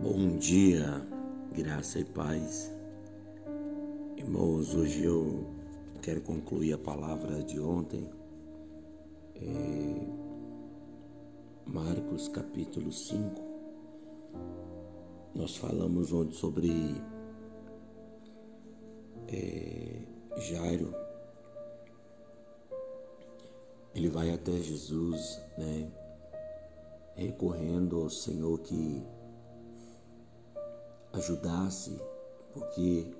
Bom dia, graça e paz. Irmãos, hoje eu quero concluir a palavra de ontem. É Marcos capítulo 5. Nós falamos ontem sobre é, Jairo. Ele vai até Jesus, né? Recorrendo ao Senhor que ajudasse, porque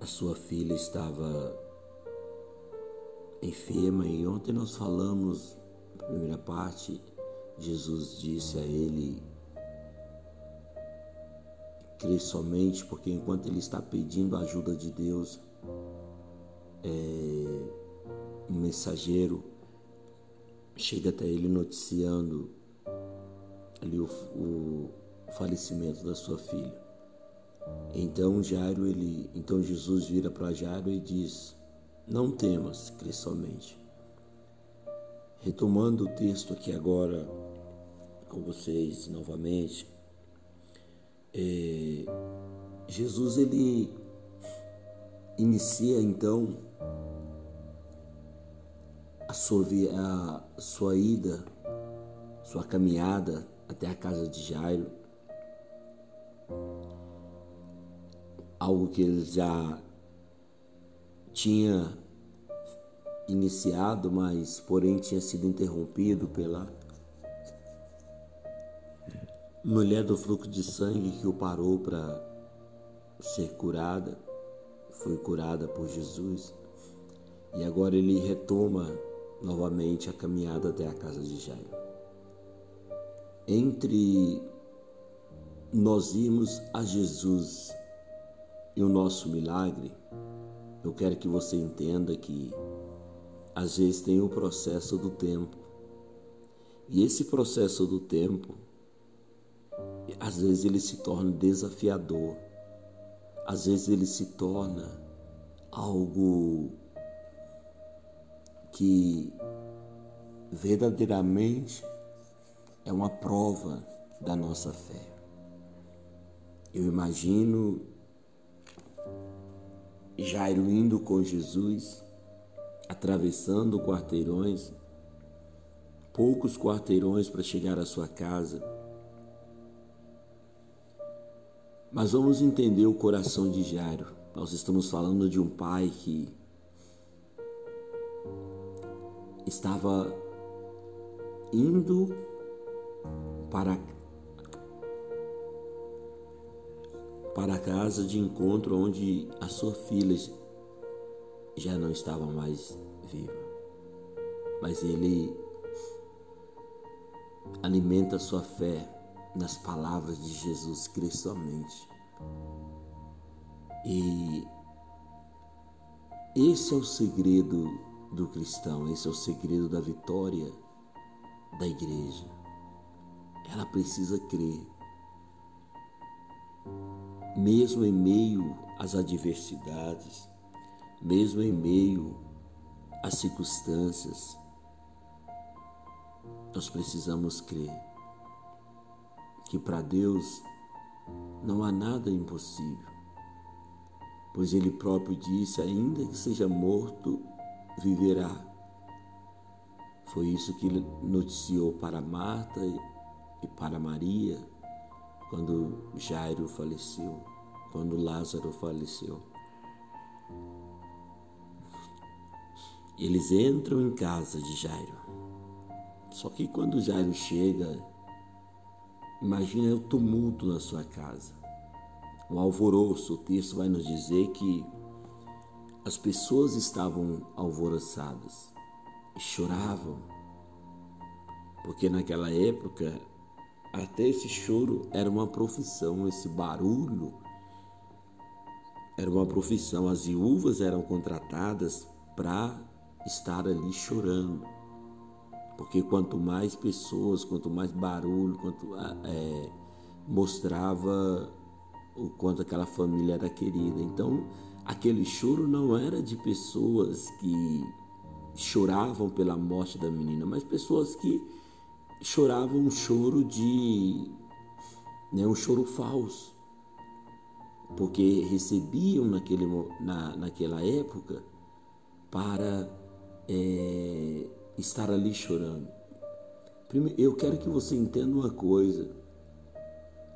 a sua filha estava enferma e ontem nós falamos, na primeira parte, Jesus disse a ele: crê somente, porque enquanto ele está pedindo a ajuda de Deus, é, um mensageiro chega até ele noticiando ali o, o o falecimento da sua filha. Então Jairo ele, então Jesus vira para Jairo e diz: Não temas, crê somente. Retomando o texto aqui agora com vocês novamente, é, Jesus ele inicia então a sua, a sua ida, sua caminhada até a casa de Jairo algo que ele já tinha iniciado, mas porém tinha sido interrompido pela mulher do fluxo de sangue que o parou para ser curada, foi curada por Jesus. E agora ele retoma novamente a caminhada até a casa de Jairo. Entre nós irmos a Jesus e o nosso milagre, eu quero que você entenda que às vezes tem o processo do tempo. E esse processo do tempo, às vezes ele se torna desafiador. Às vezes ele se torna algo que verdadeiramente é uma prova da nossa fé. Eu imagino Jairo indo com Jesus, atravessando quarteirões, poucos quarteirões para chegar à sua casa. Mas vamos entender o coração de Jairo. Nós estamos falando de um pai que estava indo para para a casa de encontro onde a sua filha já não estava mais viva. Mas ele alimenta sua fé nas palavras de Jesus Cristo somente. E esse é o segredo do cristão, esse é o segredo da vitória da igreja. Ela precisa crer mesmo em meio às adversidades, mesmo em meio às circunstâncias, nós precisamos crer que para Deus não há nada impossível, pois Ele próprio disse: ainda que seja morto, viverá. Foi isso que noticiou para Marta e para Maria quando Jairo faleceu, quando Lázaro faleceu. Eles entram em casa de Jairo. Só que quando Jairo chega, imagina o tumulto na sua casa. O alvoroço, o texto vai nos dizer que as pessoas estavam alvoroçadas e choravam, porque naquela época até esse choro era uma profissão, esse barulho era uma profissão. As viúvas eram contratadas para estar ali chorando. Porque quanto mais pessoas, quanto mais barulho, quanto é, mostrava o quanto aquela família era querida. Então, aquele choro não era de pessoas que choravam pela morte da menina, mas pessoas que chorava um choro de nem um choro falso, porque recebiam naquele, na, naquela época para é, estar ali chorando. Primeiro, eu quero que você entenda uma coisa: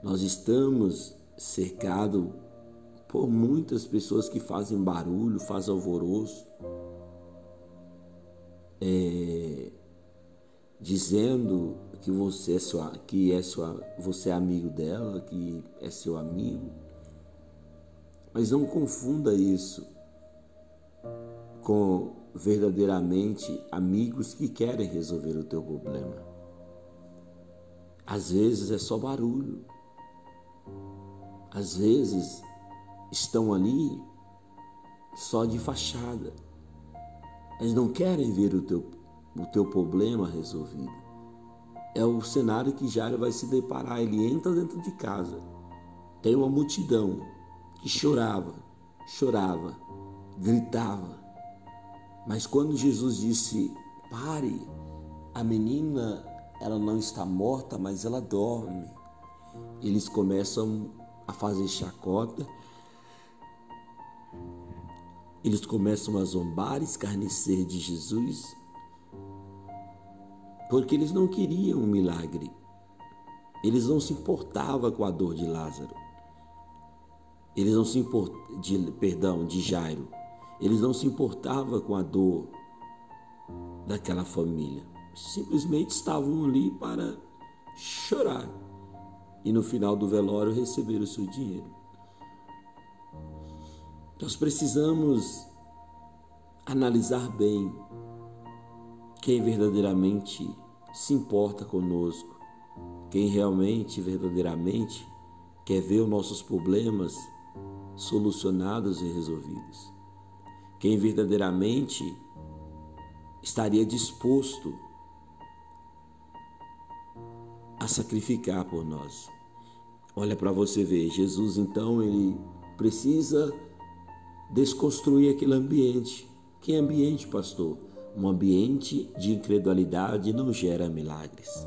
nós estamos cercados por muitas pessoas que fazem barulho, fazem alvoroço, é, dizendo que você é sua, que é sua, você é amigo dela, que é seu amigo. Mas não confunda isso com verdadeiramente amigos que querem resolver o teu problema. Às vezes é só barulho. Às vezes estão ali só de fachada. Eles não querem ver o teu, o teu problema resolvido. É o cenário que Jairo vai se deparar. Ele entra dentro de casa. Tem uma multidão que chorava, chorava, gritava. Mas quando Jesus disse: "Pare, a menina, ela não está morta, mas ela dorme". Eles começam a fazer chacota eles começam a zombar, escarnecer de Jesus, porque eles não queriam um milagre. Eles não se importavam com a dor de Lázaro. Eles não se importavam, de, perdão, de Jairo. Eles não se importavam com a dor daquela família. Simplesmente estavam ali para chorar e no final do velório receber o seu dinheiro. Nós precisamos analisar bem quem verdadeiramente se importa conosco, quem realmente, verdadeiramente quer ver os nossos problemas solucionados e resolvidos, quem verdadeiramente estaria disposto a sacrificar por nós. Olha para você ver, Jesus então ele precisa desconstruir aquele ambiente. Que ambiente, pastor? Um ambiente de incredulidade não gera milagres.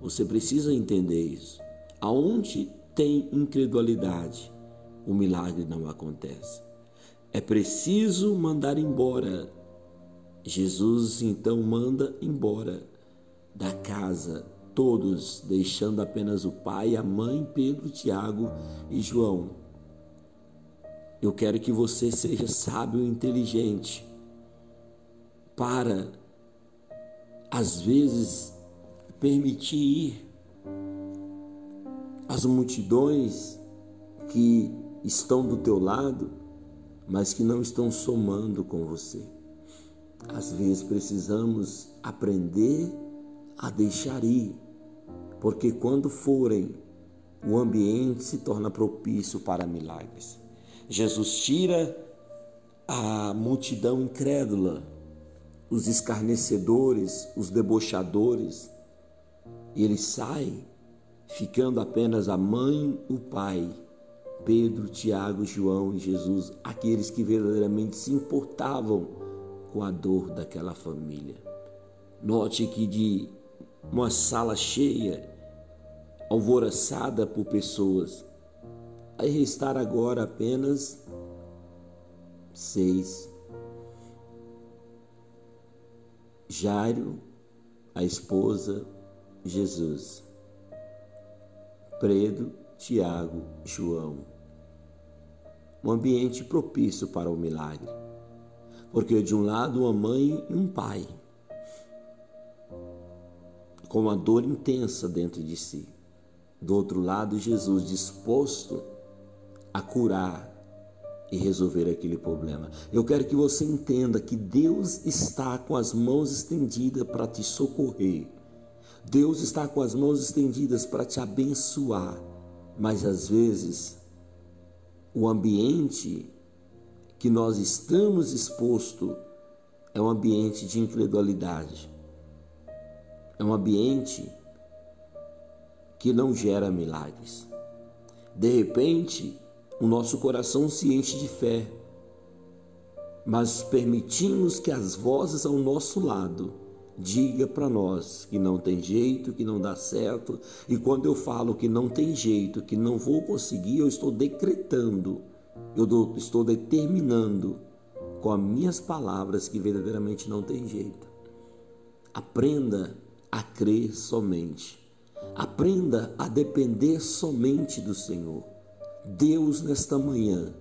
Você precisa entender isso. Aonde tem incredulidade, o milagre não acontece. É preciso mandar embora. Jesus então manda embora da casa todos, deixando apenas o pai, a mãe, Pedro, Tiago e João eu quero que você seja sábio e inteligente para, às vezes, permitir ir as multidões que estão do teu lado, mas que não estão somando com você. Às vezes precisamos aprender a deixar ir, porque quando forem, o ambiente se torna propício para milagres. Jesus tira a multidão incrédula, os escarnecedores, os debochadores, e ele sai, ficando apenas a mãe, o pai, Pedro, Tiago, João e Jesus, aqueles que verdadeiramente se importavam com a dor daquela família. Note que de uma sala cheia, alvoroçada por pessoas, Vai restar agora apenas seis. Jairo, a esposa, Jesus. Pedro, Tiago, João. Um ambiente propício para o milagre. Porque de um lado uma mãe e um pai, com uma dor intensa dentro de si. Do outro lado, Jesus disposto a curar e resolver aquele problema. Eu quero que você entenda que Deus está com as mãos estendidas para te socorrer. Deus está com as mãos estendidas para te abençoar. Mas às vezes, o ambiente que nós estamos exposto é um ambiente de incredulidade. É um ambiente que não gera milagres. De repente, o nosso coração se enche de fé, mas permitimos que as vozes ao nosso lado diga para nós que não tem jeito, que não dá certo. E quando eu falo que não tem jeito, que não vou conseguir, eu estou decretando, eu estou determinando com as minhas palavras que verdadeiramente não tem jeito. Aprenda a crer somente. Aprenda a depender somente do Senhor. Deus, nesta manhã,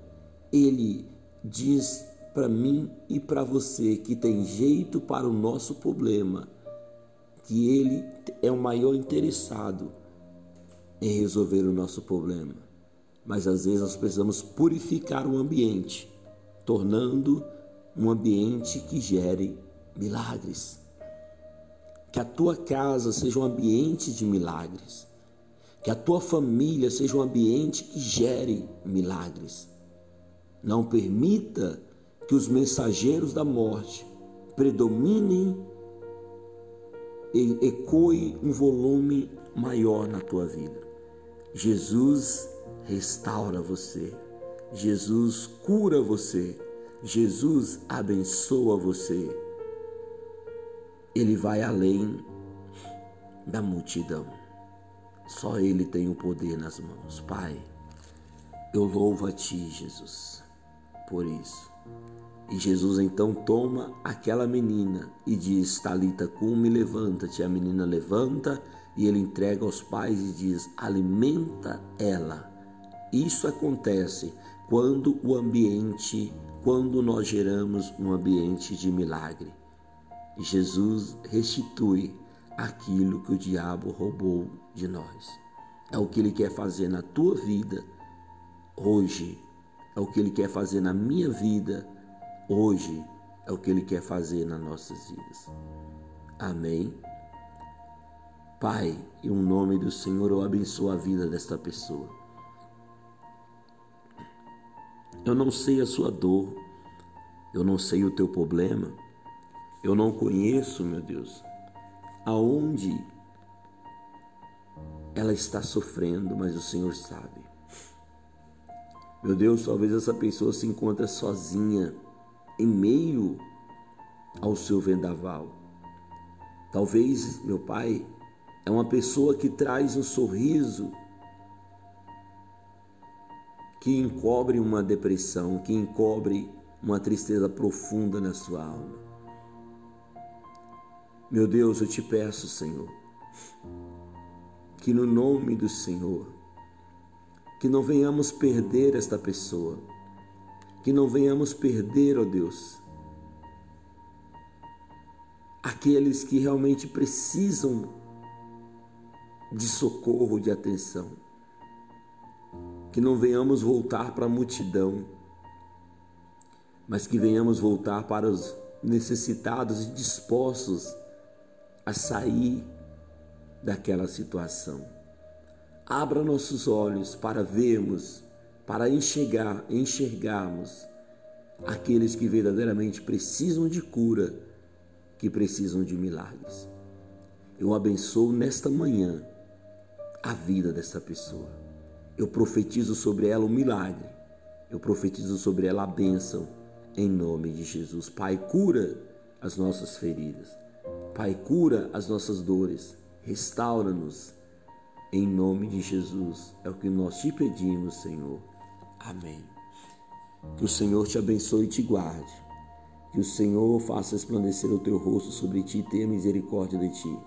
Ele diz para mim e para você que tem jeito para o nosso problema, que Ele é o maior interessado em resolver o nosso problema. Mas às vezes nós precisamos purificar o ambiente, tornando um ambiente que gere milagres. Que a tua casa seja um ambiente de milagres. Que a tua família seja um ambiente que gere milagres. Não permita que os mensageiros da morte predominem e ecoe um volume maior na tua vida. Jesus restaura você. Jesus cura você. Jesus abençoa você. Ele vai além da multidão. Só Ele tem o poder nas mãos. Pai, eu louvo a Ti, Jesus, por isso. E Jesus então toma aquela menina e diz: Talita cume, levanta-te. A menina levanta e ele entrega aos pais e diz: alimenta ela. Isso acontece quando o ambiente, quando nós geramos um ambiente de milagre. Jesus restitui aquilo que o diabo roubou de nós. É o que ele quer fazer na tua vida hoje. É o que ele quer fazer na minha vida hoje é o que Ele quer fazer nas nossas vidas. Amém. Pai, em um nome do Senhor, eu abençoo a vida desta pessoa. Eu não sei a sua dor, eu não sei o teu problema, eu não conheço, meu Deus, aonde ela está sofrendo, mas o Senhor sabe. Meu Deus, talvez essa pessoa se encontre sozinha em meio ao seu vendaval. Talvez, meu pai, é uma pessoa que traz um sorriso que encobre uma depressão, que encobre uma tristeza profunda na sua alma. Meu Deus, eu te peço, Senhor, que no nome do Senhor, que não venhamos perder esta pessoa que não venhamos perder, ó oh Deus, aqueles que realmente precisam de socorro, de atenção. Que não venhamos voltar para a multidão, mas que venhamos voltar para os necessitados e dispostos a sair daquela situação. Abra nossos olhos para vermos para enxergar, enxergarmos aqueles que verdadeiramente precisam de cura, que precisam de milagres. Eu abençoo nesta manhã a vida dessa pessoa. Eu profetizo sobre ela o milagre. Eu profetizo sobre ela a bênção em nome de Jesus. Pai, cura as nossas feridas. Pai, cura as nossas dores. Restaura-nos em nome de Jesus. É o que nós te pedimos, Senhor. Amém. Que o Senhor te abençoe e te guarde. Que o Senhor faça esplandecer o teu rosto sobre ti e tenha misericórdia de ti.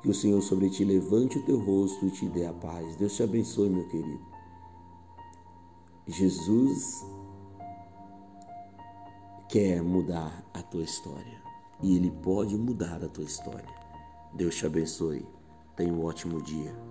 Que o Senhor sobre ti levante o teu rosto e te dê a paz. Deus te abençoe, meu querido. Jesus quer mudar a tua história. E Ele pode mudar a tua história. Deus te abençoe. Tenha um ótimo dia.